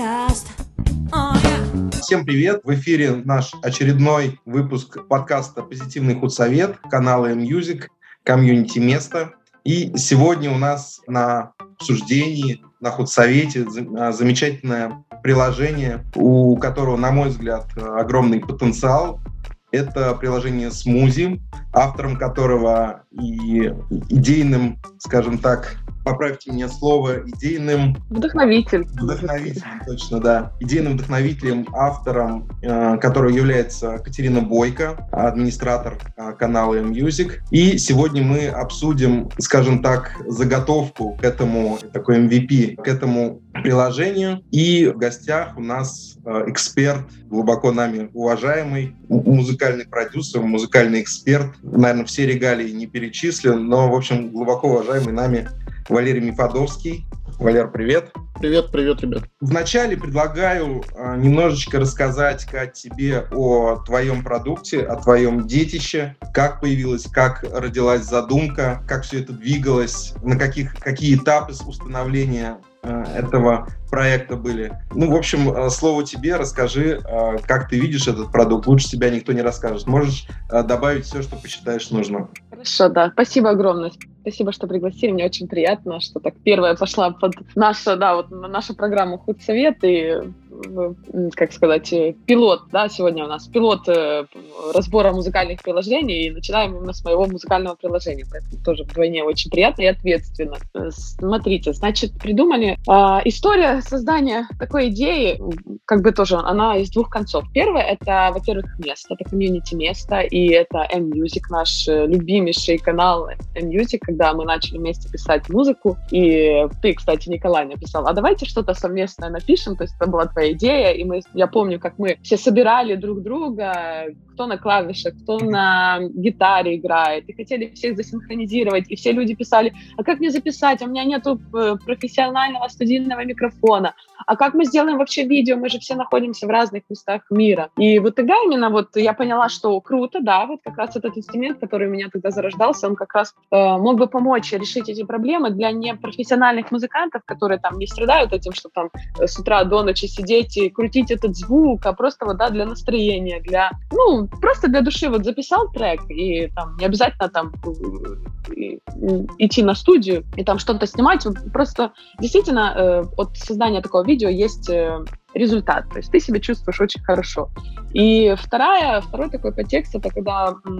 подкаст. Всем привет! В эфире наш очередной выпуск подкаста «Позитивный худсовет» канала M-Music, комьюнити место. И сегодня у нас на обсуждении, на худсовете а, замечательное приложение, у которого, на мой взгляд, огромный потенциал. Это приложение Смузи, автором которого и идейным, скажем так, поправьте мне слово, идейным... Вдохновитель. Вдохновителем, точно, да. Идейным вдохновителем, автором, э, который является Катерина Бойко, администратор э, канала M-Music. И сегодня мы обсудим, скажем так, заготовку к этому, такой MVP, к этому приложению. И в гостях у нас э, эксперт, глубоко нами уважаемый, музыкальный продюсер, музыкальный эксперт. Наверное, все регалии не перечислен, но, в общем, глубоко уважаемый нами Валерий Мифадовский. Валер, привет. Привет, привет, ребят. Вначале предлагаю а, немножечко рассказать, Кать, тебе о твоем продукте, о твоем детище, как появилась, как родилась задумка, как все это двигалось, на каких, какие этапы установления этого проекта были. Ну, в общем, а, слово тебе, расскажи, как ты видишь этот продукт. Лучше тебя никто не расскажет. Можешь добавить все, что посчитаешь нужным. Хорошо, да. Спасибо огромное. Спасибо, что пригласили. Мне очень приятно, что так первая пошла под наша, да, вот нашу программу «Худсовет» и как сказать, э, пилот, да, сегодня у нас пилот э, разбора музыкальных приложений, и начинаем именно с моего музыкального приложения, поэтому тоже вдвойне очень приятно и ответственно. Э, смотрите, значит, придумали э, история создания такой идеи, как бы тоже, она из двух концов. Первое, это, во-первых, место, это комьюнити-место, и это M-Music, наш любимейший канал M-Music, когда мы начали вместе писать музыку, и ты, кстати, Николай, написал, а давайте что-то совместное напишем, то есть это была твоя идея, и мы, я помню, как мы все собирали друг друга, кто на клавишах, кто на гитаре играет, и хотели всех засинхронизировать, и все люди писали, а как мне записать, у меня нету э, профессионального студийного микрофона, а как мы сделаем вообще видео, мы же все находимся в разных местах мира. И вот тогда именно вот я поняла, что круто, да, вот как раз этот инструмент, который у меня тогда зарождался, он как раз э, мог бы помочь решить эти проблемы для непрофессиональных музыкантов, которые там не страдают этим, что там э, с утра до ночи сидеть петь крутить этот звук, а просто вот, да, для настроения, для, ну, просто для души вот записал трек, и там не обязательно там идти на студию и там что-то снимать, просто действительно э, от создания такого видео есть э, результат, то есть ты себя чувствуешь очень хорошо. И вторая, второй такой подтекст, это когда э,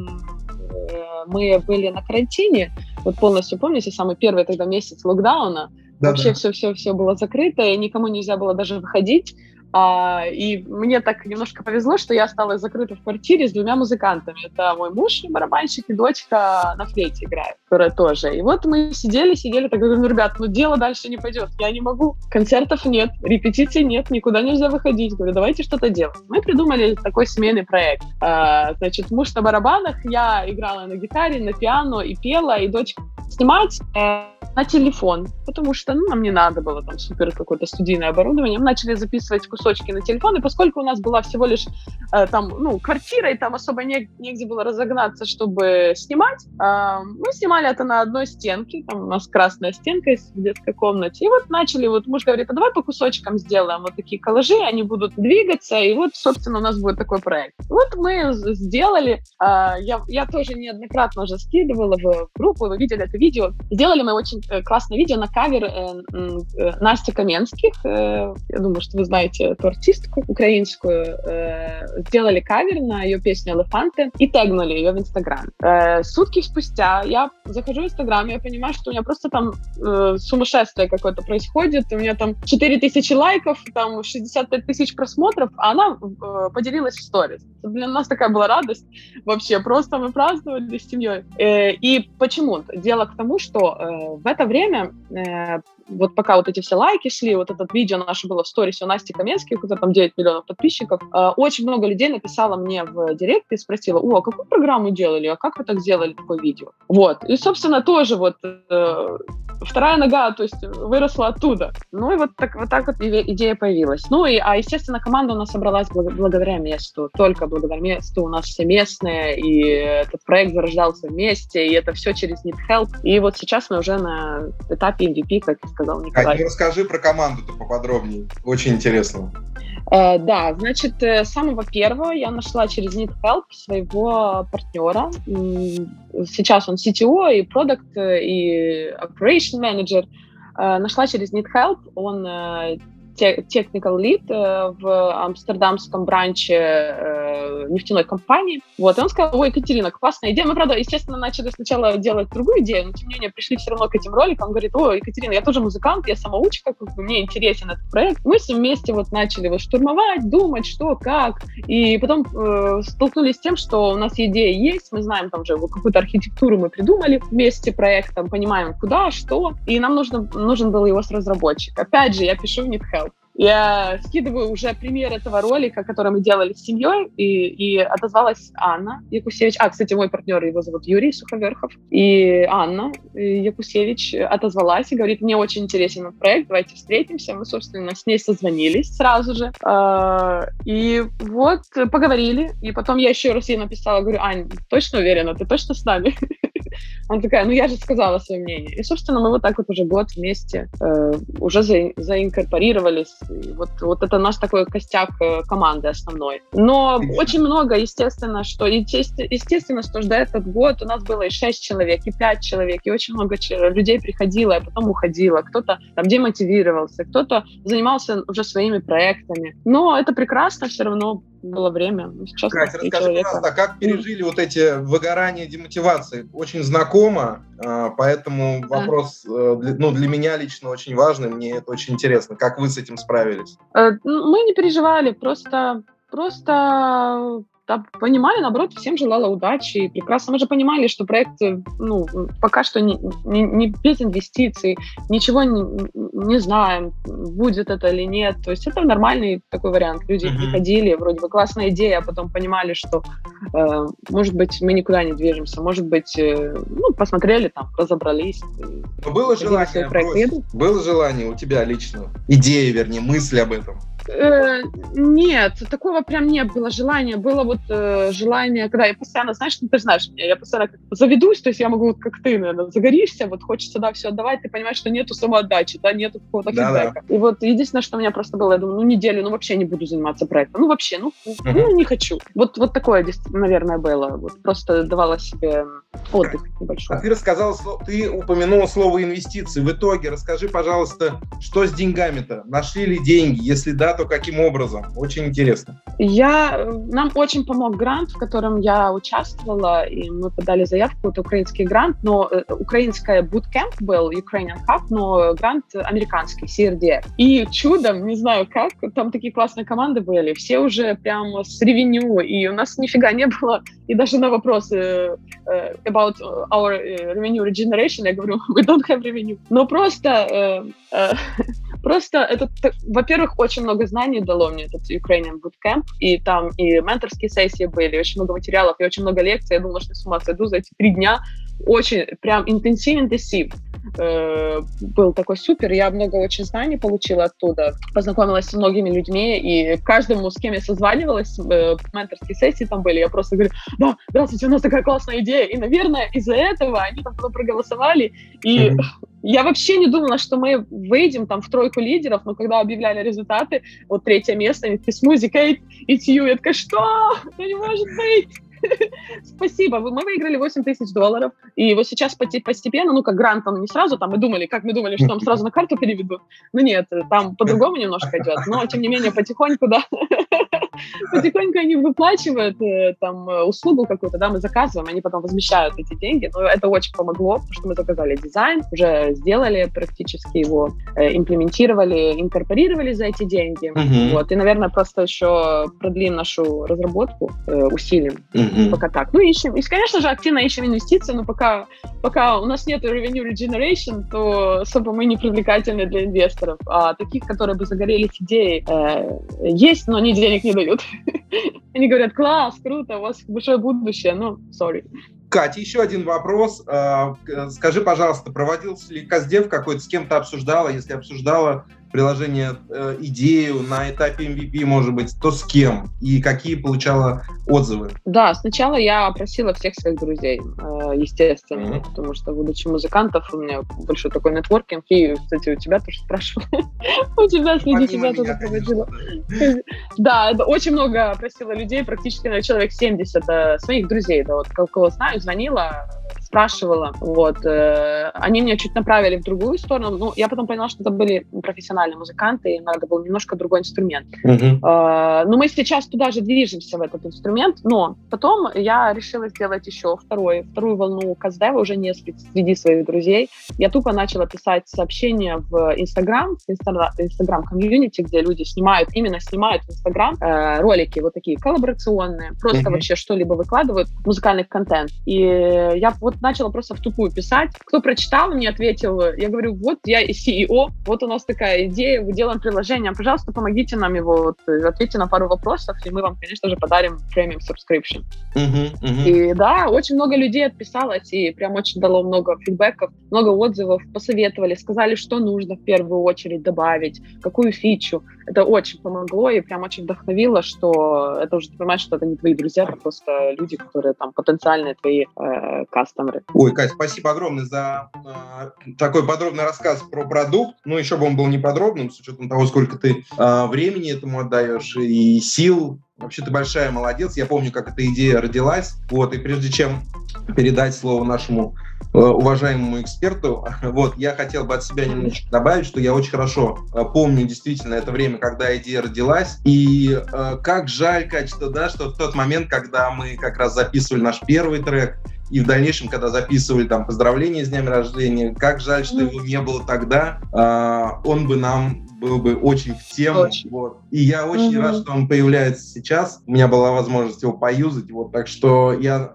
мы были на карантине, вот полностью помните, самый первый тогда месяц локдауна, да, вообще все-все-все было закрыто, и никому нельзя было даже выходить, а, и мне так немножко повезло, что я осталась закрыта в квартире с двумя музыкантами. Это мой муж, барабанщик, и дочка на флейте играет, которая тоже. И вот мы сидели, сидели, так говорю, ну, ребят, ну дело дальше не пойдет, я не могу. Концертов нет, репетиций нет, никуда нельзя выходить. Говорю, давайте что-то делать. Мы придумали такой семейный проект. А, значит, муж на барабанах, я играла на гитаре, на пиано и пела, и дочка снимать э, на телефон, потому что ну, нам не надо было там супер какое-то студийное оборудование. Мы начали записывать кусочки на телефон, и поскольку у нас была всего лишь э, там, ну, квартира, и там особо не, негде было разогнаться, чтобы снимать, э, мы снимали это на одной стенке, там у нас красная стенка в детской комнате, и вот начали, вот муж говорит, а давай по кусочкам сделаем вот такие коллажи, они будут двигаться, и вот, собственно, у нас будет такой проект. Вот мы сделали, э, я, я тоже неоднократно уже скидывала в группу, вы видели это видео, сделали мы очень э, классное видео на кавер э, э, Насти Каменских, э, я думаю, что вы знаете эту артистку украинскую, э, сделали кавер на ее песню «Элефанты» и тегнули ее в Инстаграм. Э, сутки спустя я захожу в Инстаграм, я понимаю, что у меня просто там э, сумасшествие какое-то происходит, у меня там 4 тысячи лайков, там 65 тысяч просмотров, а она э, поделилась в сторис. Для нас такая была радость вообще, просто мы праздновали с семьей. Э, и почему? Дело к тому, что э, в это время э, вот пока вот эти все лайки шли, вот это видео наше было в сторисе у Насти Каменской, у которой там 9 миллионов подписчиков, э, очень много людей написало мне в директ и спросила, о, а какую программу делали, а как вы так сделали такое видео? Вот. И, собственно, тоже вот э, вторая нога, то есть выросла оттуда. Ну и вот так вот, так вот идея появилась. Ну и, а, естественно, команда у нас собралась благодаря месту, только благодаря месту. У нас все местные, и этот проект зарождался вместе, и это все через Need Help. И вот сейчас мы уже на этапе MVP, как сказал Николай. А, расскажи про команду-то поподробнее, очень интересно. Uh, да, значит, э, самого первого я нашла через NeedHelp своего партнера. Сейчас он CTO и продукт, и operation manager. Uh, нашла через NeedHelp. Он technical lead э, в амстердамском бранче э, нефтяной компании. Вот, и он сказал, ой, Екатерина, классная идея. Мы, правда, естественно, начали сначала делать другую идею, но, тем не менее, пришли все равно к этим роликам. Он говорит, ой, Екатерина, я тоже музыкант, я самоучка, как бы, мне интересен этот проект. Мы все вместе вот начали вот штурмовать, думать, что, как. И потом э, столкнулись с тем, что у нас идея есть, мы знаем там уже какую-то архитектуру мы придумали вместе проектом, понимаем, куда, что, и нам нужно, нужен был его с разработчик. Опять же, я пишу в NetHelp. Я скидываю уже пример этого ролика, который мы делали с семьей, и, и отозвалась Анна Якусевич. А, кстати, мой партнер, его зовут Юрий Суховерхов. И Анна Якусевич отозвалась и говорит, мне очень интересен этот проект, давайте встретимся. Мы, собственно, с ней созвонились сразу же. А, и вот поговорили. И потом я еще раз ей написала, говорю, Ань, точно уверена, ты точно с нами? Она такая, ну я же сказала свое мнение. И, собственно, мы вот так вот уже год вместе э, уже за, заинкорпорировались. И вот, вот это наш такой костяк э, команды основной. Но очень много, естественно, что естественно, что ждать этот год у нас было и 6 человек, и 5 человек, и очень много людей приходило, а потом уходило. Кто-то там демотивировался, кто-то занимался уже своими проектами. Но это прекрасно все равно было время. Сейчас Катя, расскажи, человека. пожалуйста, а как пережили вот эти выгорания, демотивации? Очень знакомо, а, поэтому вопрос э, ну, для меня лично очень важный, мне это очень интересно. Как вы с этим справились? Э, мы не переживали, просто просто да, понимали, наоборот, всем желала удачи и прекрасно. Мы же понимали, что проект, э, ну, пока что не, не, не без инвестиций, ничего не, не знаем, будет это или нет. То есть это нормальный такой вариант. Люди mm-hmm. приходили, вроде бы классная идея, а потом понимали, что, э, может быть, мы никуда не движемся, может быть, э, ну, посмотрели там, разобрались. Было желание, было желание у тебя лично, идея, вернее, мысль об этом? Э, нет, такого прям не было желания. Было вот э, желание, когда я постоянно, знаешь, ну, ты знаешь меня, я постоянно как заведусь, то есть я могу, вот как ты, наверное, загоришься, вот хочется, да, все отдавать, ты понимаешь, что нету самоотдачи, да, нету какого-то да, фидбэка. Да. И вот единственное, что у меня просто было, я думаю, ну, неделю, ну, вообще не буду заниматься проектом, ну, вообще, ну, uh-huh. ну не хочу. Вот, вот такое, наверное, было. Вот просто давала себе отдых небольшой. А ты рассказала, ты упомянула слово инвестиции. В итоге расскажи, пожалуйста, что с деньгами-то? Нашли ли деньги? Если да, то каким образом? Очень интересно. Я, нам очень помог грант, в котором я участвовала, и мы подали заявку, это украинский грант, но э, украинская bootcamp был, Ukrainian Hub, но грант американский, CRD. И чудом, не знаю как, там такие классные команды были, все уже прямо с ревеню, и у нас нифига не было, и даже на вопросы э, э, about our revenue regeneration, я говорю, we don't have revenue. Но просто Просто это, во-первых, очень много знаний дало мне этот Ukrainian Bootcamp, и там и менторские сессии были, очень много материалов, и очень много лекций. Я думала, что с ума сойду за эти три дня. Очень прям интенсив-интенсив э, был такой супер. Я много очень знаний получила оттуда, познакомилась с многими людьми, и каждому, с кем я созванивалась, э, менторские сессии там были, я просто говорю, да, здравствуйте, у нас такая классная идея. И, наверное, из-за этого они там проголосовали, и mm-hmm. Я вообще не думала, что мы выйдем там в тройку лидеров, но когда объявляли результаты, вот третье место, они смузи, Кейт и Тью, я такая, что? Это не может быть! Спасибо, мы выиграли 8 тысяч долларов, и вот сейчас постепенно, ну, как грант, там не сразу, там мы думали, как мы думали, что нам сразу на карту переведут, ну нет, там по-другому немножко идет, но, тем не менее, потихоньку, да, потихоньку они выплачивают э, там услугу какую-то, да, мы заказываем, они потом возмещают эти деньги, но это очень помогло, потому что мы заказали дизайн, уже сделали практически его, э, имплементировали, инкорпорировали за эти деньги, вот, и, наверное, просто еще продлим нашу разработку, э, усилим, Mm-hmm. Пока так. Ну, ищем. И, конечно же, активно ищем инвестиции, но пока, пока у нас нет revenue regeneration, то особо мы не привлекательны для инвесторов. А таких, которые бы загорелись идеей, э, есть, но они денег не дают. Они говорят, класс, круто, у вас большое будущее. Ну, sorry. Катя, еще один вопрос. А, скажи, пожалуйста, проводился ли Каздев какой-то, с кем-то обсуждала? Если обсуждала, приложение э, идею на этапе MVP, может быть, то с кем и какие получала отзывы? Да, сначала я опросила всех своих друзей, э, естественно, mm-hmm. потому что, будучи музыкантов, у меня большой такой нетворкинг, и, кстати, у тебя тоже спрашивала. У тебя среди тебя тоже проводила. Да, очень много опросила людей, практически на человек 70 э, своих друзей, да, вот кого знаю, звонила, спрашивала, вот, э, они меня чуть направили в другую сторону, ну, я потом поняла, что это были профессиональные музыканты, и надо был немножко другой инструмент. Uh-huh. Э, но мы сейчас туда же движемся, в этот инструмент, но потом я решила сделать еще второй, вторую волну каздева, уже не среди своих друзей. Я тупо начала писать сообщения в Инстаграм, Инстаграм комьюнити, где люди снимают, именно снимают в Инстаграм э, ролики вот такие коллаборационные, просто uh-huh. вообще что-либо выкладывают, музыкальный контент. И я вот начала просто в тупую писать. Кто прочитал, мне ответил, я говорю, вот я и CEO, вот у нас такая идея, мы делаем приложение, пожалуйста, помогите нам его, вот, ответьте на пару вопросов, и мы вам, конечно же, подарим премиум subscription. Uh-huh, uh-huh. И да, очень много людей отписалось, и прям очень дало много фидбэков, много отзывов, посоветовали, сказали, что нужно в первую очередь добавить, какую фичу. Это очень помогло и прям очень вдохновило, что это уже ты понимаешь, что это не твои друзья, это просто люди, которые там потенциальные твои э, кастомеры. Ой, Катя, спасибо огромное за э, такой подробный рассказ про продукт. Ну, еще бы он был неподробным, с учетом того, сколько ты э, времени этому отдаешь и сил. Вообще ты большая молодец. Я помню, как эта идея родилась. Вот, и прежде чем передать слово нашему э, уважаемому эксперту, вот, я хотел бы от себя немножечко добавить, что я очень хорошо э, помню действительно это время, когда идея родилась, и э, как жаль, Катя, да, что в тот момент, когда мы как раз записывали наш первый трек, и в дальнейшем, когда записывали там поздравления с днем рождения, как жаль, что его не было тогда, э, он бы нам был бы очень в тему. Очень. Вот. И я очень угу. рад, что он появляется сейчас. У меня была возможность его поюзать. Вот, так что я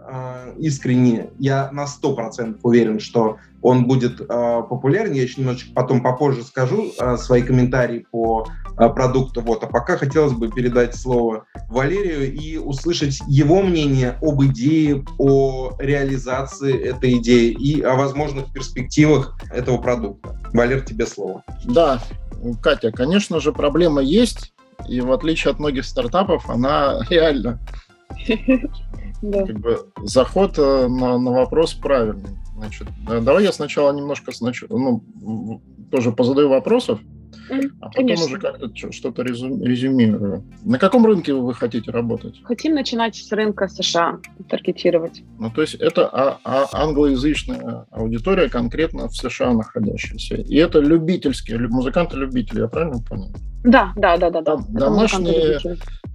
э, искренне, я на 100% уверен, что он будет э, популярен. Я еще немножечко потом попозже скажу э, свои комментарии по э, продукту. Вот. А пока хотелось бы передать слово Валерию и услышать его мнение об идее, о реализации этой идеи и о возможных перспективах этого продукта. Валер, тебе слово. Да, Катя, конечно же, проблема есть, и в отличие от многих стартапов, она реальна. Как бы заход э, на, на вопрос правильный. Значит, давай я сначала немножко сначала, ну, тоже позадаю вопросов, а потом Конечно. уже как-то что-то резюмирую. На каком рынке вы хотите работать? Хотим начинать с рынка США, таргетировать. Ну, то есть это а, а, англоязычная аудитория, конкретно в США находящаяся. И это любительские, музыканты-любители, я правильно понял? Да, да, да, да. да. Домашние,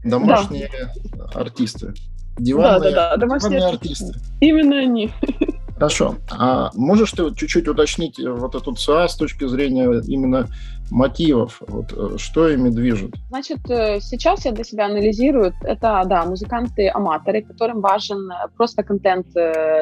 домашние да. артисты. Диванные, да, да, да. Домашние диванные артисты. Именно они. Хорошо. А можешь ты чуть-чуть уточнить вот эту ЦА с точки зрения именно мотивов? Вот, э, что ими движет? Значит, э, сейчас я для себя анализирую. Это, да, музыканты-аматоры, которым важен э, просто контент,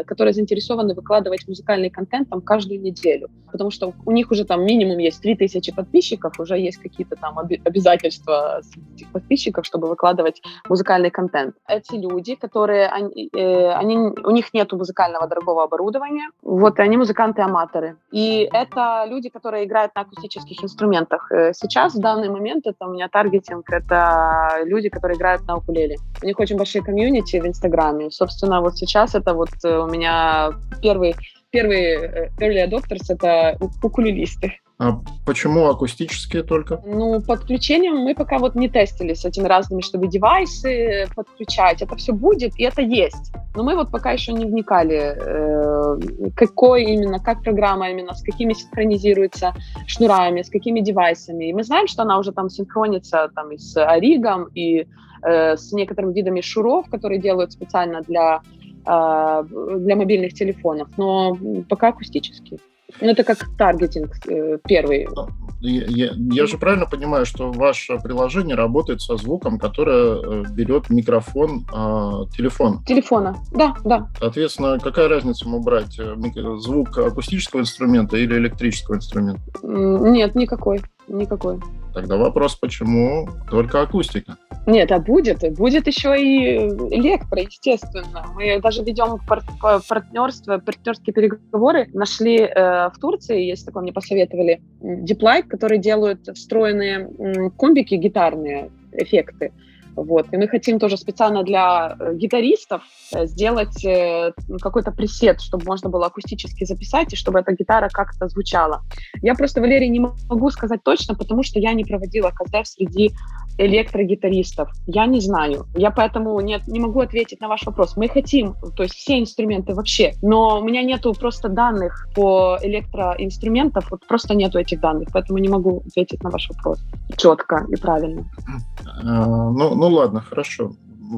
которые заинтересованы выкладывать музыкальный контент там каждую неделю. Потому что у них уже там минимум есть 3000 подписчиков, уже есть какие-то там обязательства этих подписчиков, чтобы выкладывать музыкальный контент. Эти люди, которые, они, они, у них нет музыкального дорогого оборудования. Вот, они музыканты-аматоры. И это люди, которые играют на акустических инструментах. Э, сейчас, в данный момент, это у меня таргетинг, это люди, которые играют на укулеле. У них очень большие комьюнити в Инстаграме. Собственно, вот сейчас это вот э, у меня первый первые э, early adopters — это укулелисты. А почему акустические только? Ну, подключением мы пока вот не тестили с этими разными, чтобы девайсы подключать. Это все будет, и это есть. Но мы вот пока еще не вникали, э, какой именно, как программа именно, с какими синхронизируется шнурами, с какими девайсами. И мы знаем, что она уже там синхронится там и с Оригом, и э, с некоторыми видами шуров, которые делают специально для э, для мобильных телефонов, но пока акустические. Ну, это как таргетинг э, первый. Я, я, я же правильно понимаю, что ваше приложение работает со звуком, которое э, берет микрофон э, телефона? Телефона, да, да. Соответственно, какая разница ему брать? Э, звук акустического инструмента или электрического инструмента? Нет, никакой, никакой. Тогда вопрос, почему только акустика? Нет, а будет. Будет еще и электро, естественно. Мы даже ведем пар партнерство, партнерские переговоры. Нашли э, в Турции, есть такое, мне посоветовали, Deeplight, которые делают встроенные комбики гитарные, эффекты. Вот. И мы хотим тоже специально для э, гитаристов э, сделать э, какой-то пресет, чтобы можно было акустически записать, и чтобы эта гитара как-то звучала. Я просто, Валерий, не могу сказать точно, потому что я не проводила КЗФ среди электрогитаристов. Я не знаю. Я поэтому не, не могу ответить на ваш вопрос. Мы хотим, то есть все инструменты вообще, но у меня нету просто данных по электроинструментам, вот просто нету этих данных, поэтому не могу ответить на ваш вопрос четко и правильно. А, ну, ну ладно, хорошо.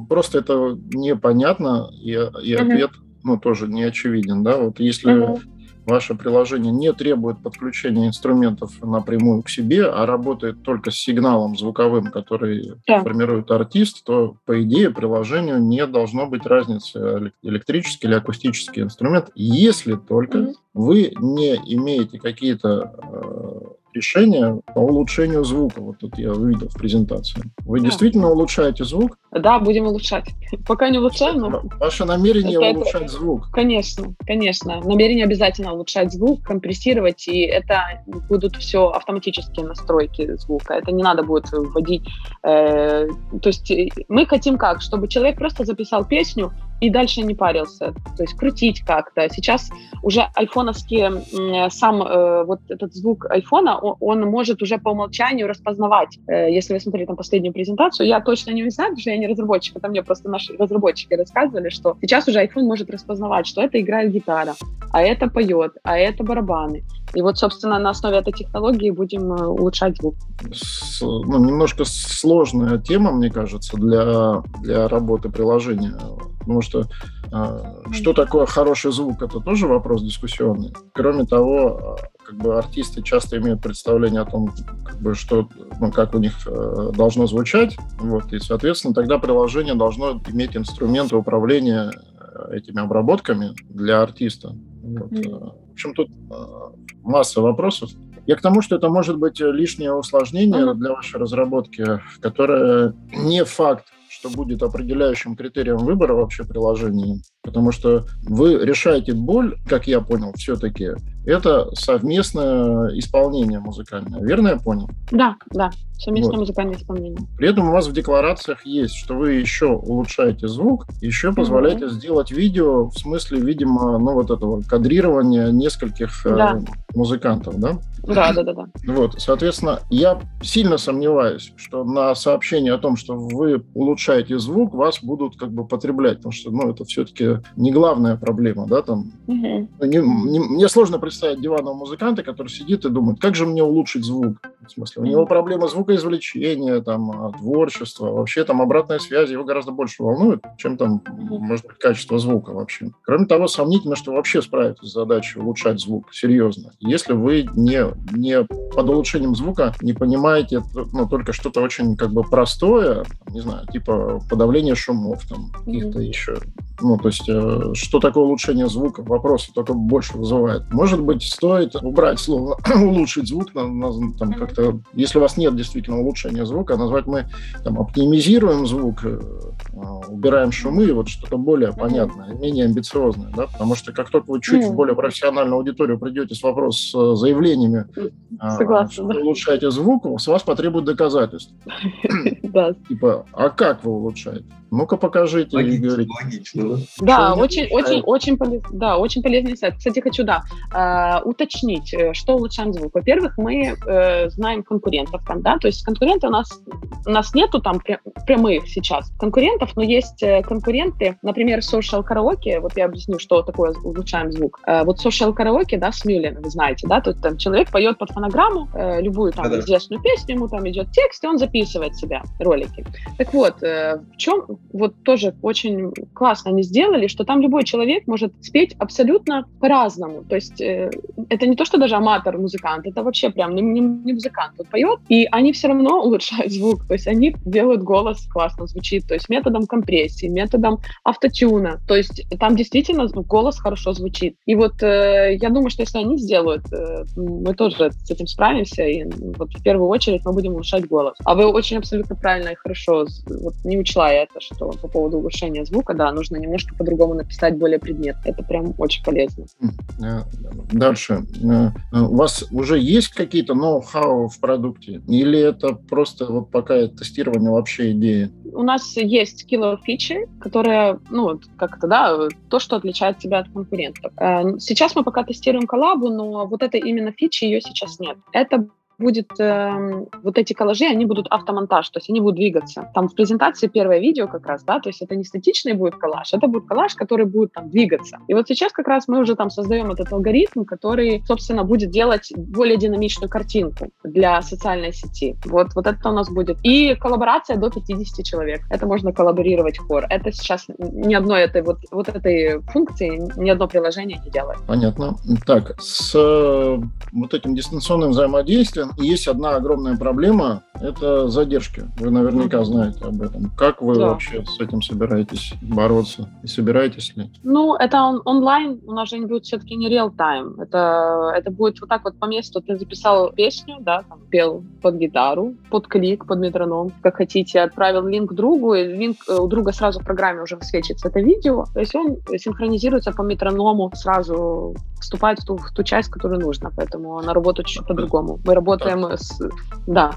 Просто это непонятно, и, и ответ ну, тоже не очевиден, да, вот если uh ваше приложение не требует подключения инструментов напрямую к себе, а работает только с сигналом звуковым, который да. формирует артист, то, по идее, приложению не должно быть разницы электрический или акустический инструмент, если только mm-hmm. вы не имеете какие-то решения по улучшению звука. Вот тут я увидел в презентации. Вы да. действительно улучшаете звук? Да, будем улучшать. Пока не улучшаем, но... Ваше намерение это, улучшать это... звук? Конечно, конечно. Намерение обязательно улучшать звук, компрессировать, и это будут все автоматические настройки звука. Это не надо будет вводить... Э, то есть э, мы хотим как? Чтобы человек просто записал песню, и дальше не парился. То есть крутить как-то. Сейчас уже айфоновские, сам э, вот этот звук айфона, он, он может уже по умолчанию распознавать. Э, если вы смотрели там последнюю презентацию, я точно не знаю, потому что я не разработчик, это мне просто наши разработчики рассказывали, что сейчас уже iPhone может распознавать, что это играет гитара, а это поет, а это барабаны. И вот, собственно, на основе этой технологии будем э, улучшать звук. С, ну, немножко сложная тема, мне кажется, для, для работы приложения. Потому что э, что такое хороший звук, это тоже вопрос дискуссионный. Кроме того, а, как бы артисты часто имеют представление о том, как бы, что, ну, как у них э, должно звучать. Вот, и, соответственно, тогда приложение должно иметь инструменты управления э, этими обработками для артиста. Вот. Mm. В общем, тут э, масса вопросов. Я к тому, что это может быть лишнее усложнение mm-hmm. для вашей разработки, которое не факт, что будет определяющим критерием выбора вообще приложения, потому что вы решаете боль, как я понял, все-таки это совместное исполнение музыкальное. Верно я понял? Да, да, совместное вот. музыкальное исполнение. При этом у вас в декларациях есть, что вы еще улучшаете звук, еще позволяете mm-hmm. сделать видео в смысле, видимо, ну вот этого кадрирования нескольких э, да. э, музыкантов, да? Да, да, да, да. Вот, соответственно, я сильно сомневаюсь, что на сообщение о том, что вы улучшаете звук, вас будут как бы потреблять, потому что, ну, это все-таки не главная проблема, да, там. Угу. Не, не, мне сложно представить диванного музыканта, который сидит и думает, как же мне улучшить звук? В смысле, у него проблема звукоизвлечения, там, а, творчества, вообще там обратная связь его гораздо больше волнует, чем там, может быть, качество звука вообще. Кроме того, сомнительно, что вообще справитесь с задачей улучшать звук, серьезно. Если вы не, не под улучшением звука не понимаете ну, только что-то очень как бы простое, не знаю, типа подавление шумов, там, каких-то еще. Ну, то есть, э, что такое улучшение звука? Вопросы только больше вызывает. Может быть, стоит убрать слово улучшить звук, на, на, там, как-то если у вас нет действительно улучшения звука, назвать мы там, оптимизируем звук, э, убираем шумы, вот что-то более понятное, менее амбициозное, да, потому что как только вы чуть в более профессиональную аудиторию придете с вопросом с э, заявлениями, а, Согласна, что да. улучшаете звук, с вас потребуют доказательств. Да. Типа, а как вы улучшаете? Ну-ка покажите. Логично, логично, да? Да, очень, очень, очень, полез, да, очень полезный сайт. Кстати, хочу, да, э, уточнить, э, что улучшаем звук. Во-первых, мы э, знаем конкурентов там, да, то есть конкуренты у нас, у нас нету там прямых сейчас конкурентов, но есть э, конкуренты, например, Social Karaoke, вот я объясню, что такое улучшаем звук. Э, вот Social Karaoke, да, с Мюллен, вы знаете, да, тут там человек поет под фонограмму э, любую там Да-да. известную песню, ему там идет текст, и он записывает себя ролики. Так вот, э, в чем вот тоже очень классно они сделали, сделали, что там любой человек может спеть абсолютно по-разному. То есть э, это не то, что даже аматор-музыкант, это вообще прям не, не, не музыкант. Он поет, и они все равно улучшают звук. То есть они делают голос классно звучит. То есть методом компрессии, методом автотюна. То есть там действительно голос хорошо звучит. И вот э, я думаю, что если они сделают, э, мы тоже с этим справимся. И вот в первую очередь мы будем улучшать голос. А вы очень абсолютно правильно и хорошо вот не учла это, что по поводу улучшения звука, да, нужно немножко по-другому написать более предмет. Это прям очень полезно. Э, дальше. Э, э, у вас уже есть какие-то ноу-хау в продукте? Или это просто вот пока тестирование вообще идеи? У нас есть killer feature, которая, ну, как это, да, то, что отличает тебя от конкурентов. Сейчас мы пока тестируем коллабу, но вот это именно фичи ее сейчас нет. Это будет э, вот эти коллажи, они будут автомонтаж, то есть они будут двигаться. Там в презентации первое видео как раз, да, то есть это не статичный будет коллаж, это будет коллаж, который будет там двигаться. И вот сейчас как раз мы уже там создаем этот алгоритм, который, собственно, будет делать более динамичную картинку для социальной сети. Вот, вот это у нас будет. И коллаборация до 50 человек. Это можно коллаборировать в хор. Это сейчас ни одной этой вот, вот этой функции, ни одно приложение не делает. Понятно. Так, с э, вот этим дистанционным взаимодействием есть одна огромная проблема – это задержки. Вы наверняка знаете об этом. Как вы да. вообще с этим собираетесь бороться? И собираетесь ли? Ну, это он, онлайн, у нас же не будет все-таки не реал-тайм. Это, это будет вот так вот по месту. Ты записал песню, да, там, пел под гитару, под клик, под метроном, как хотите, отправил линк другу, и линк э, у друга сразу в программе уже высвечивается это видео. То есть он синхронизируется по метроному, сразу вступает в ту, в ту часть, которую нужно. Поэтому она работает чуть по-другому. Мы работаем работаем так. с... Да.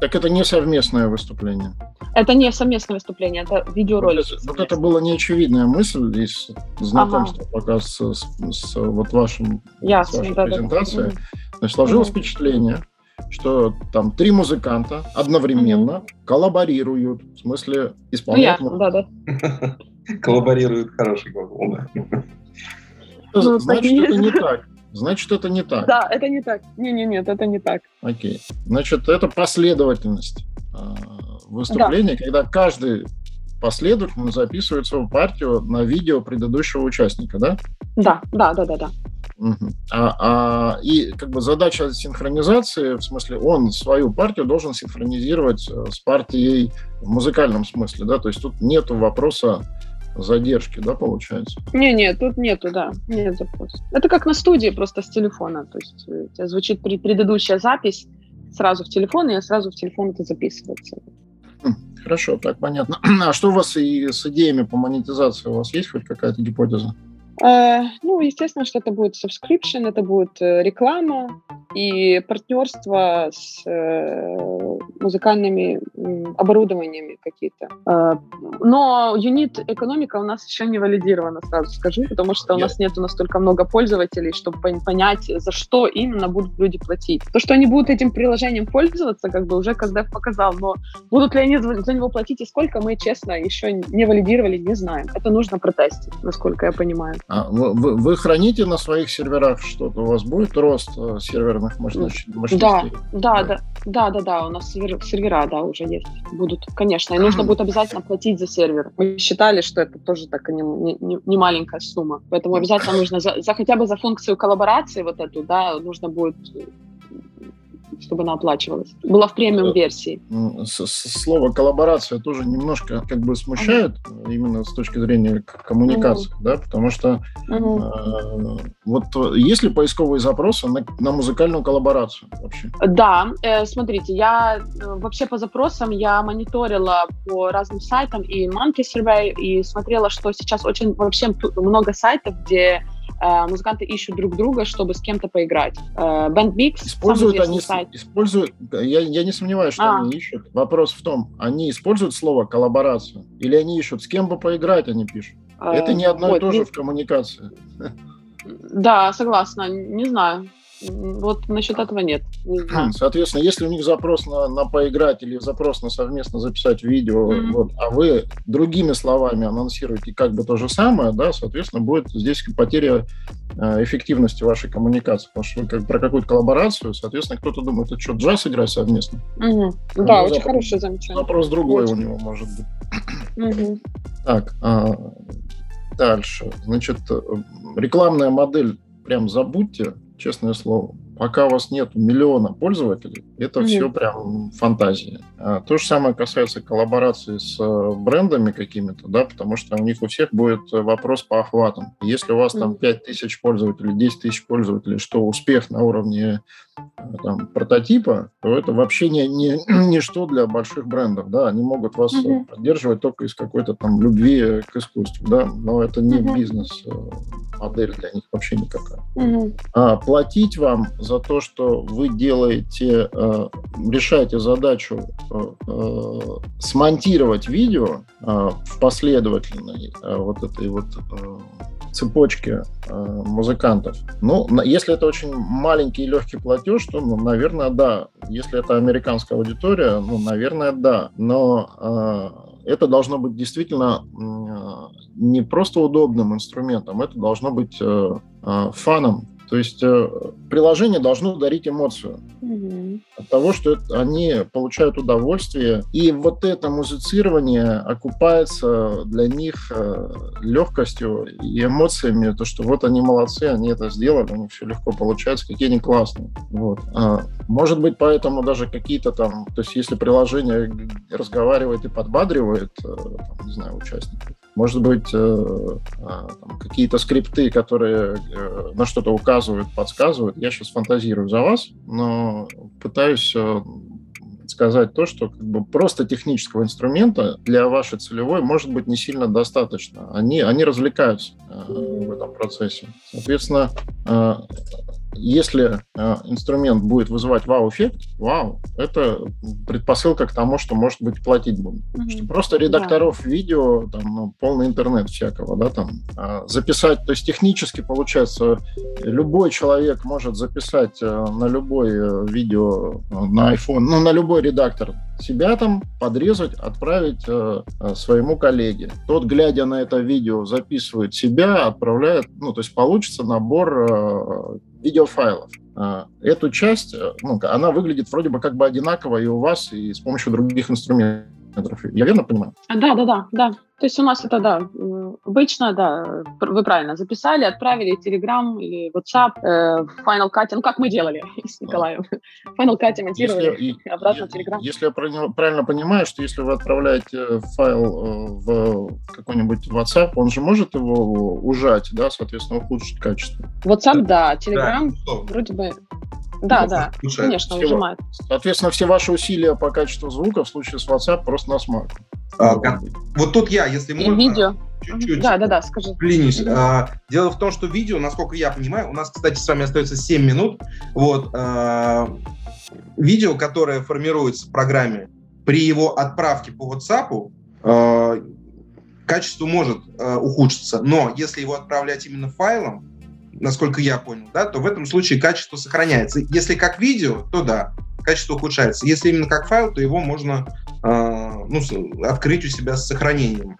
Так это не совместное выступление? Это не совместное выступление, это видеоролик. Вот, вот это была неочевидная мысль из знакомства ага. пока с, с, с вот вашим Ясно, с вашей да, презентацией. Да. Значит, сложилось угу. впечатление, что там три музыканта одновременно угу. коллаборируют, в смысле исполняют. Ну, я, да, да. Коллаборируют, хороший глагол, да. Значит, это не так. Значит, это не так. Да, это не так. Не, не, нет, это не так. Окей. Значит, это последовательность э, выступления, да. когда каждый последовательно записывает свою партию на видео предыдущего участника, да? Да, да, да, да, да. Угу. А, а, и как бы задача синхронизации, в смысле, он свою партию должен синхронизировать э, с партией в музыкальном смысле, да, то есть тут нету вопроса задержки, да, получается? Не, нет, тут нету, да, нет запроса. Это как на студии, просто с телефона, то есть э, у тебя звучит предыдущая запись сразу в телефон, и сразу в телефон это записывается. Хм, хорошо, так понятно. А что у вас и с идеями по монетизации? У вас есть хоть какая-то гипотеза? Э, ну, естественно, что это будет subscription, это будет э, реклама и партнерство с э, музыкальными оборудованиями какие-то. Но юнит экономика у нас еще не валидирована, сразу скажу, потому что у нас нет настолько много пользователей, чтобы понять, за что именно будут люди платить. То, что они будут этим приложением пользоваться, как бы уже Каздев показал, но будут ли они за него платить и сколько, мы, честно, еще не валидировали, не знаем. Это нужно протестить, насколько я понимаю. А вы, вы, храните на своих серверах что-то? У вас будет рост э, серверных мощностей? Да, да, да, да, да, да, у нас сервер, сервера, да, уже есть, будут, конечно, и нужно будет обязательно платить за сервер. Мы считали, что это тоже такая не, не, не маленькая сумма, поэтому обязательно нужно за, за хотя бы за функцию коллаборации вот эту, да, нужно будет чтобы она оплачивалась. Была в премиум-версии. Слово коллаборация тоже немножко как бы смущает ага. именно с точки зрения коммуникации, угу. да, потому что угу. э, вот есть ли поисковые запросы на, на музыкальную коллаборацию вообще? Да, э, смотрите, я э, вообще по запросам я мониторила по разным сайтам и Monkey Survey и смотрела, что сейчас очень вообще много сайтов, где Э, музыканты ищут друг друга, чтобы с кем-то поиграть. BandMix э, используют они сайт. используют, я, я не сомневаюсь, что а. они ищут. Вопрос в том, они используют слово коллаборацию или они ищут с кем бы поиграть, они пишут. Это не одно вот, и то же в коммуникации. Да, согласна. Не знаю. Вот насчет этого нет. Не Соответственно, если у них запрос на, на поиграть или запрос на совместно записать видео, mm-hmm. вот, а вы другими словами анонсируете как бы то же самое, да, соответственно, будет здесь потеря э, эффективности вашей коммуникации, потому что вы как про какую-то коллаборацию, соответственно, кто-то думает, это что, джаз играть совместно? Mm-hmm. Да, очень хорошее замечание. Вопрос другой очень. у него может быть. Mm-hmm. Так, а, Дальше. Значит, рекламная модель прям забудьте, честное слово пока у вас нет миллиона пользователей, это mm-hmm. все прям фантазия. А, то же самое касается коллаборации с э, брендами какими-то, да, потому что у них у всех будет вопрос по охватам. Если у вас mm-hmm. там 5 тысяч пользователей, 10 тысяч пользователей, что успех на уровне э, там, прототипа, то это вообще не, не, ничто для больших брендов, да, они могут вас mm-hmm. поддерживать только из какой-то там любви к искусству, да, но это не mm-hmm. бизнес-модель для них вообще никакая. Mm-hmm. А платить вам за то, что вы делаете, э, решаете задачу э, э, смонтировать видео в последовательной вот этой вот цепочке музыкантов. Ну, если это очень маленький и легкий платеж, то, ну, наверное, да. Если это американская аудитория, ну, наверное, да. Но это должно быть действительно не просто удобным инструментом, это должно быть фаном то есть э, приложение должно дарить эмоцию угу. от того, что это, они получают удовольствие. И вот это музицирование окупается для них э, легкостью и эмоциями, то, что вот они молодцы, они это сделали, у них все легко получается, какие они классные. Вот. А, может быть, поэтому даже какие-то там, то есть если приложение разговаривает и подбадривает, э, там, не знаю, участников, может быть, э, а, какие-то скрипты, которые э, на что-то указывают, подсказывают. Я сейчас фантазирую за вас, но пытаюсь э, сказать то, что как бы просто технического инструмента для вашей целевой может быть не сильно достаточно. Они, они развлекаются э, в этом процессе. Соответственно, э, если э, инструмент будет вызывать вау-эффект, вау, это предпосылка к тому, что, может быть, платить будут. Mm-hmm. Что просто редакторов да. видео, там, ну, полный интернет всякого, да, там, э, записать, то есть технически, получается, любой человек может записать э, на любой э, видео, э, на iPhone, ну, на любой редактор себя там подрезать, отправить э, э, своему коллеге. Тот, глядя на это видео, записывает себя, отправляет, ну, то есть получится набор э, видеофайлов. Э, эту часть, э, ну, она выглядит вроде бы как бы одинаково и у вас, и с помощью других инструментов. Я верно понимаю? Да, да, да, да. То есть у нас это, да, обычно, да, вы правильно записали, отправили Telegram или WhatsApp, э, Final Cut, ну, как мы делали с Николаем. Final Cut монтировали, если, обратно в Telegram. Если я правильно понимаю, что если вы отправляете файл э, в какой-нибудь WhatsApp, он же может его ужать, да, соответственно, ухудшить качество? WhatsApp, да, Telegram да. вроде бы да, да, конечно, все, выжимает. Соответственно, все ваши усилия по качеству звука в случае с WhatsApp просто на смарку. А, вот тут я, если можно... И видео. Чуть-чуть. Да, да, да, скажи. Клянусь. А, дело в том, что видео, насколько я понимаю, у нас, кстати, с вами остается 7 минут. Вот. А, видео, которое формируется в программе, при его отправке по WhatsApp, а, качество может а, ухудшиться. Но если его отправлять именно файлом, насколько я понял, да, то в этом случае качество сохраняется. Если как видео, то да, качество ухудшается. Если именно как файл, то его можно э, ну, открыть у себя с сохранением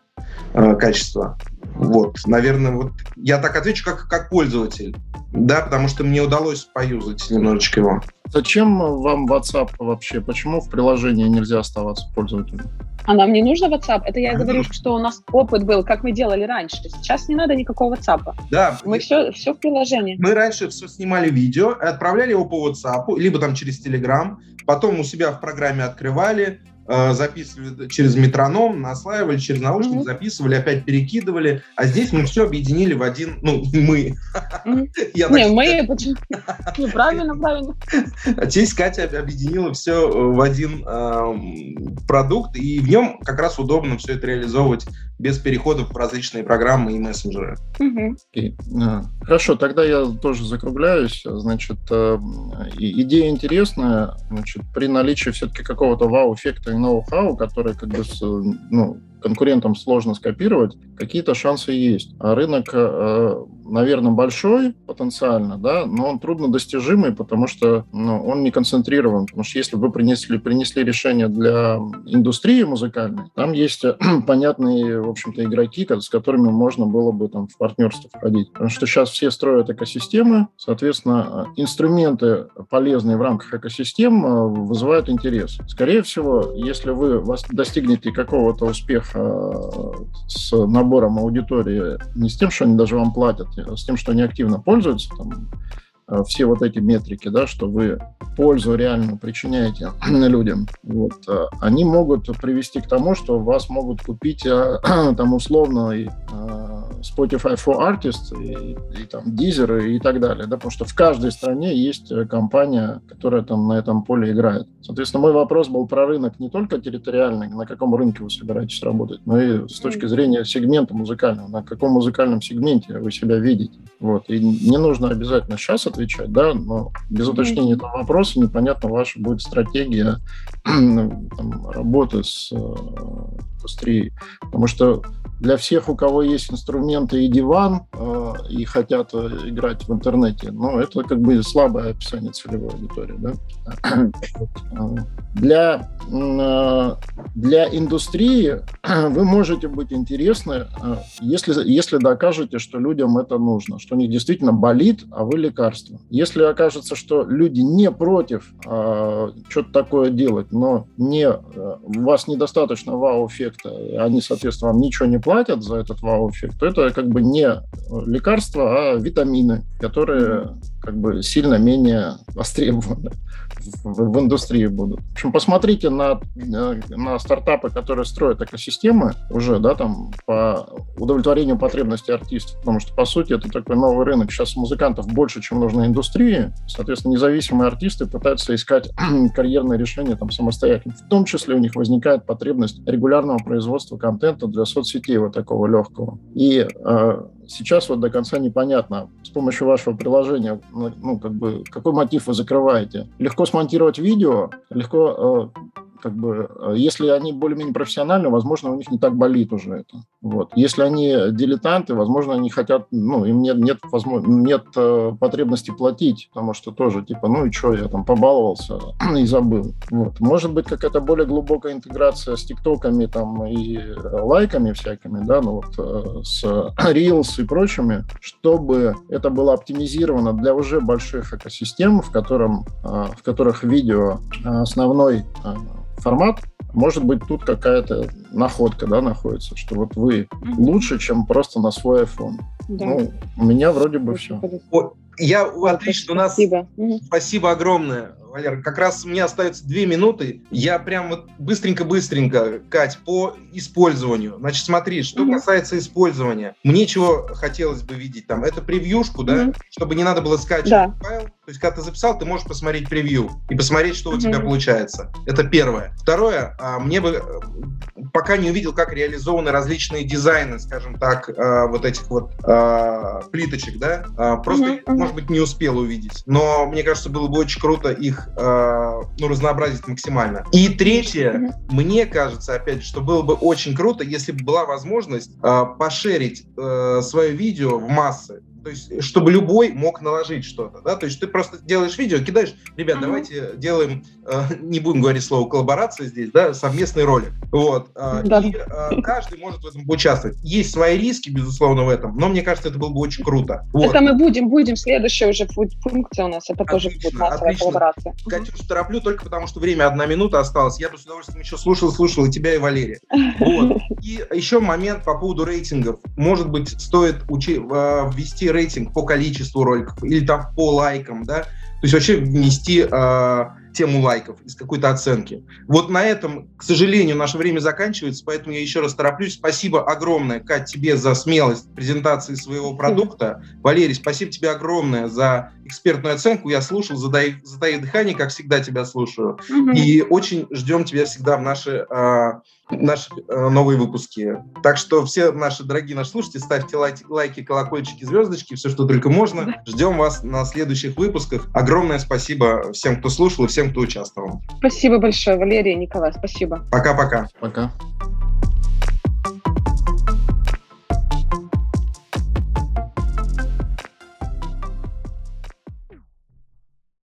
э, качества. Вот, наверное, вот я так отвечу как, как пользователь, да, потому что мне удалось поюзать немножечко его. Зачем вам WhatsApp вообще? Почему в приложении нельзя оставаться пользователем? А нам не нужно WhatsApp. Это я говорю, что у нас опыт был, как мы делали раньше. Сейчас не надо никакого WhatsApp. Да. Мы все, все в приложении. Мы раньше все снимали видео, отправляли его по WhatsApp, либо там через Telegram, потом у себя в программе открывали, записывали через метроном, наслаивали через наушник, mm-hmm. записывали, опять перекидывали. А здесь мы все объединили в один, ну, мы. Не, мы, почему? Ну, правильно, правильно. Здесь Катя объединила все в один эм, продукт, и в нем как раз удобно все это реализовывать без переходов в различные программы и мессенджеры. Хорошо, тогда я тоже закругляюсь. Значит, э, идея интересная. Значит, при наличии все-таки какого-то вау-эффекта ноу-хау, который как бы ну, конкурентам сложно скопировать, какие-то шансы есть. А рынок, э, наверное, большой потенциально, да, но он трудно достижимый, потому что ну, он не концентрирован. Потому что если вы принесли, принесли решение для индустрии музыкальной, там есть э, понятные, в общем-то, игроки, с которыми можно было бы там в партнерство входить. Потому что сейчас все строят экосистемы, соответственно, инструменты полезные в рамках экосистем э, вызывают интерес. Скорее всего, если вы достигнете какого-то успеха с набором аудитории, не с тем, что они даже вам платят, а с тем, что они активно пользуются, там, Э, все вот эти метрики, да, что вы пользу реально причиняете людям, вот, э, они могут привести к тому, что вас могут купить э, там условно и, Spotify for Artists и, и там Deezer и так далее, да, потому что в каждой стране есть компания, которая там на этом поле играет. Соответственно, мой вопрос был про рынок не только территориальный, на каком рынке вы собираетесь работать, но и с точки зрения сегмента музыкального, на каком музыкальном сегменте вы себя видите. Вот. И не нужно обязательно сейчас отвечать отвечать, да, но без уточнения этого вопроса непонятно ваша будет стратегия там, работы с э, индустрией. Потому что для всех, у кого есть инструменты и диван, э, и хотят э, играть в интернете, ну, это как бы слабое описание целевой аудитории, да. Для, э, для индустрии вы можете быть интересны, э, если, если докажете, что людям это нужно, что у них действительно болит, а вы лекарство. Если окажется, что люди не против э, что-то такое делать, но не, у вас недостаточно вау-эффекта, они, соответственно, вам ничего не платят за этот вау-эффект, то это как бы не лекарство, а витамины, которые как бы сильно менее востребованы в, индустрии будут. В общем, посмотрите на, на стартапы, которые строят экосистемы уже, да, там, по удовлетворению потребностей артистов, потому что, по сути, это такой новый рынок. Сейчас музыкантов больше, чем нужно индустрии. Соответственно, независимые артисты пытаются искать карьерные решения там самостоятельно. В том числе у них возникает потребность регулярного производства контента для соцсетей вот такого легкого. И э, сейчас вот до конца непонятно, с помощью вашего приложения, ну, ну, как бы, какой мотив вы закрываете. Легко смонтировать видео, легко э, как бы, э, если они более-менее профессиональны, возможно, у них не так болит уже это. Вот. Если они дилетанты, возможно, они хотят, ну, им нет, нет, возможно, нет э, потребности платить, потому что тоже, типа, ну и что, я там побаловался и забыл. Вот. Может быть, какая-то более глубокая интеграция с тиктоками там и лайками всякими, да, ну вот э, с Reels и прочими, чтобы это было оптимизировано для уже больших экосистем, в, котором, в которых видео основной формат, может быть, тут какая-то находка, да, находится, что вот вы лучше, чем просто на свой iPhone. Да. Ну, у меня вроде бы все. Я отлично, у нас спасибо, спасибо огромное. Валер, как раз мне остается две минуты. Я прям вот быстренько-быстренько, Кать, по использованию. Значит, смотри, что mm-hmm. касается использования. Мне чего хотелось бы видеть там? Это превьюшку, да, mm-hmm. чтобы не надо было скачивать да. файл. То есть, когда ты записал, ты можешь посмотреть превью и посмотреть, что mm-hmm. у тебя получается. Это первое. Второе, а, мне бы пока не увидел, как реализованы различные дизайны, скажем так, а, вот этих вот а, плиточек, да. Просто, mm-hmm. может быть, не успел увидеть. Но мне кажется, было бы очень круто их их э, ну, разнообразить максимально. И третье, mm-hmm. мне кажется, опять же, что было бы очень круто, если бы была возможность э, пошерить э, свое видео в массы. То есть, чтобы любой мог наложить что-то, да, то есть ты просто делаешь видео, кидаешь, ребят, mm-hmm. давайте делаем, не будем говорить слово коллаборация здесь, да, совместный ролик, вот, э, да. и э, каждый может в этом участвовать. Есть свои риски, безусловно, в этом, но мне кажется, это было бы очень круто. Вот. Это мы будем, будем, следующая уже функция у нас, это отлично, тоже будет массовая отлично. коллаборация. Катюш, тороплю только потому, что время одна минута осталась, я бы с удовольствием еще слушал, слушал и тебя, и Валерия. Вот. И еще момент по поводу рейтингов. Может быть, стоит учи, ввести рейтинг по количеству роликов или там по лайкам, да, то есть вообще внести э, тему лайков из какой-то оценки. Вот на этом, к сожалению, наше время заканчивается, поэтому я еще раз тороплюсь. Спасибо огромное, Кать, тебе за смелость презентации своего продукта. Валерий, спасибо тебе огромное за экспертную оценку. Я слушал, задай, задай дыхание, как всегда тебя слушаю. Угу. И очень ждем тебя всегда в наши, э, наши э, новые выпуски. Так что все наши дорогие наши слушатели, ставьте лайки, лайки, колокольчики, звездочки, все, что только можно. Ждем вас на следующих выпусках. Огромное спасибо всем, кто слушал и всем, кто участвовал. Спасибо большое, Валерия Николай, спасибо. Пока-пока. Пока. -пока. Пока.